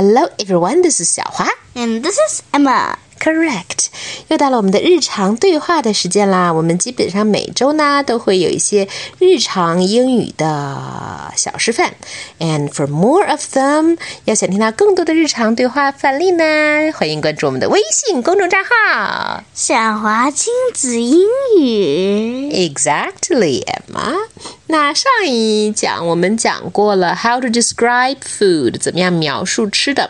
Hello, everyone. This is Xiaohua, and this is Emma. Correct，又到了我们的日常对话的时间啦。我们基本上每周呢都会有一些日常英语的小示范。And for more of them，要想听到更多的日常对话范例呢，欢迎关注我们的微信公众账号“晓华亲子英语”。Exactly，Emma。那上一讲我们讲过了 how to describe food，怎么样描述吃的。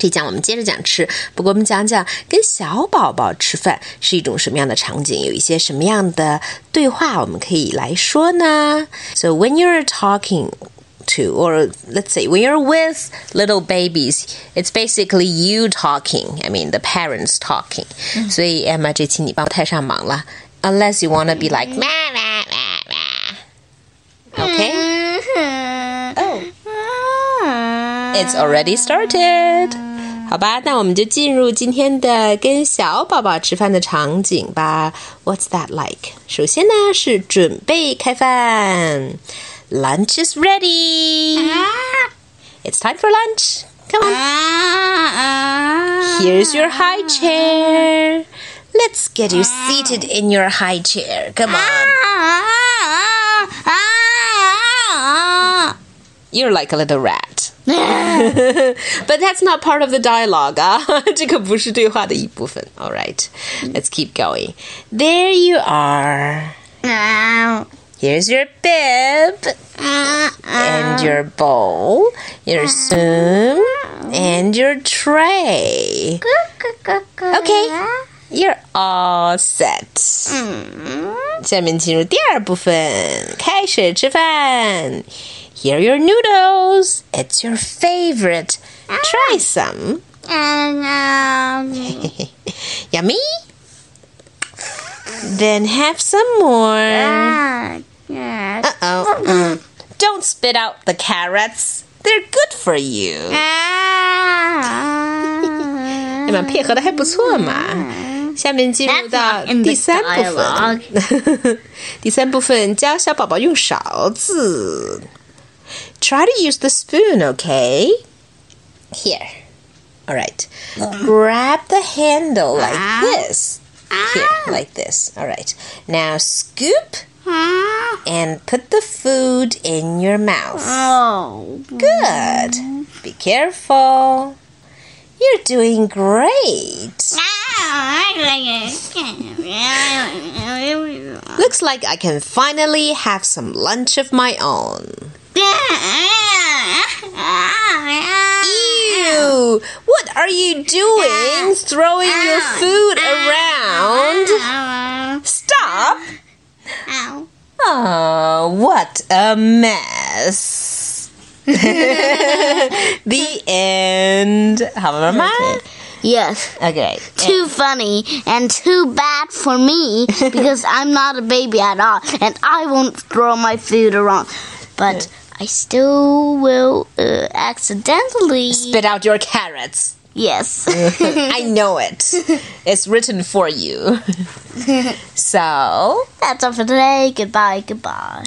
这讲我们接着讲吃，不过我们讲讲跟小宝宝吃饭是一种什么样的场景，有一些什么样的对话我们可以来说呢？So when you're talking to, or let's say when you're with little babies, it's basically you talking. I mean, the parents talking. 所以 Emma 这期你帮我太上忙了，unless you wanna be like It's already started. 好吧，那我们就进入今天的跟小宝宝吃饭的场景吧。What's that like？首先呢是准备开饭，Lunch is ready. It's time for lunch. Come on. Here's your high chair. Let's get you seated in your high chair. Come on. You're like a little rat. but that's not part of the dialogue 啊，这个不是对话的一部分。All right, let's keep going. There you are. Here's your bib and your bowl, your spoon, and your tray. Okay, you're all set. 下面进入第二部分，开始吃饭。 Here are your noodles. It's your favorite. Try some. Yummy? Then have some more. Uh oh. Don't spit out the carrots. They're good for you. 你们配合的还不错嘛。下面进入 That's 到 not in the 第三部分。第三部分教小宝宝用勺子。 Try to use the spoon, okay? Here. All right. Grab the handle like ah. this. Here, ah. like this. All right. Now scoop and put the food in your mouth. Oh. Good. Be careful. You're doing great. Ah, Looks like I can finally have some lunch of my own. Ew! What are you doing? Throwing your oh. food around? Stop! Oh, what a mess! the end. Have a Yes. Okay. Too and funny and too bad for me because I'm not a baby at all and I won't throw my food around. But. I still will uh, accidentally. Spit out your carrots. Yes. I know it. It's written for you. so, That's all for today. Goodbye. Goodbye.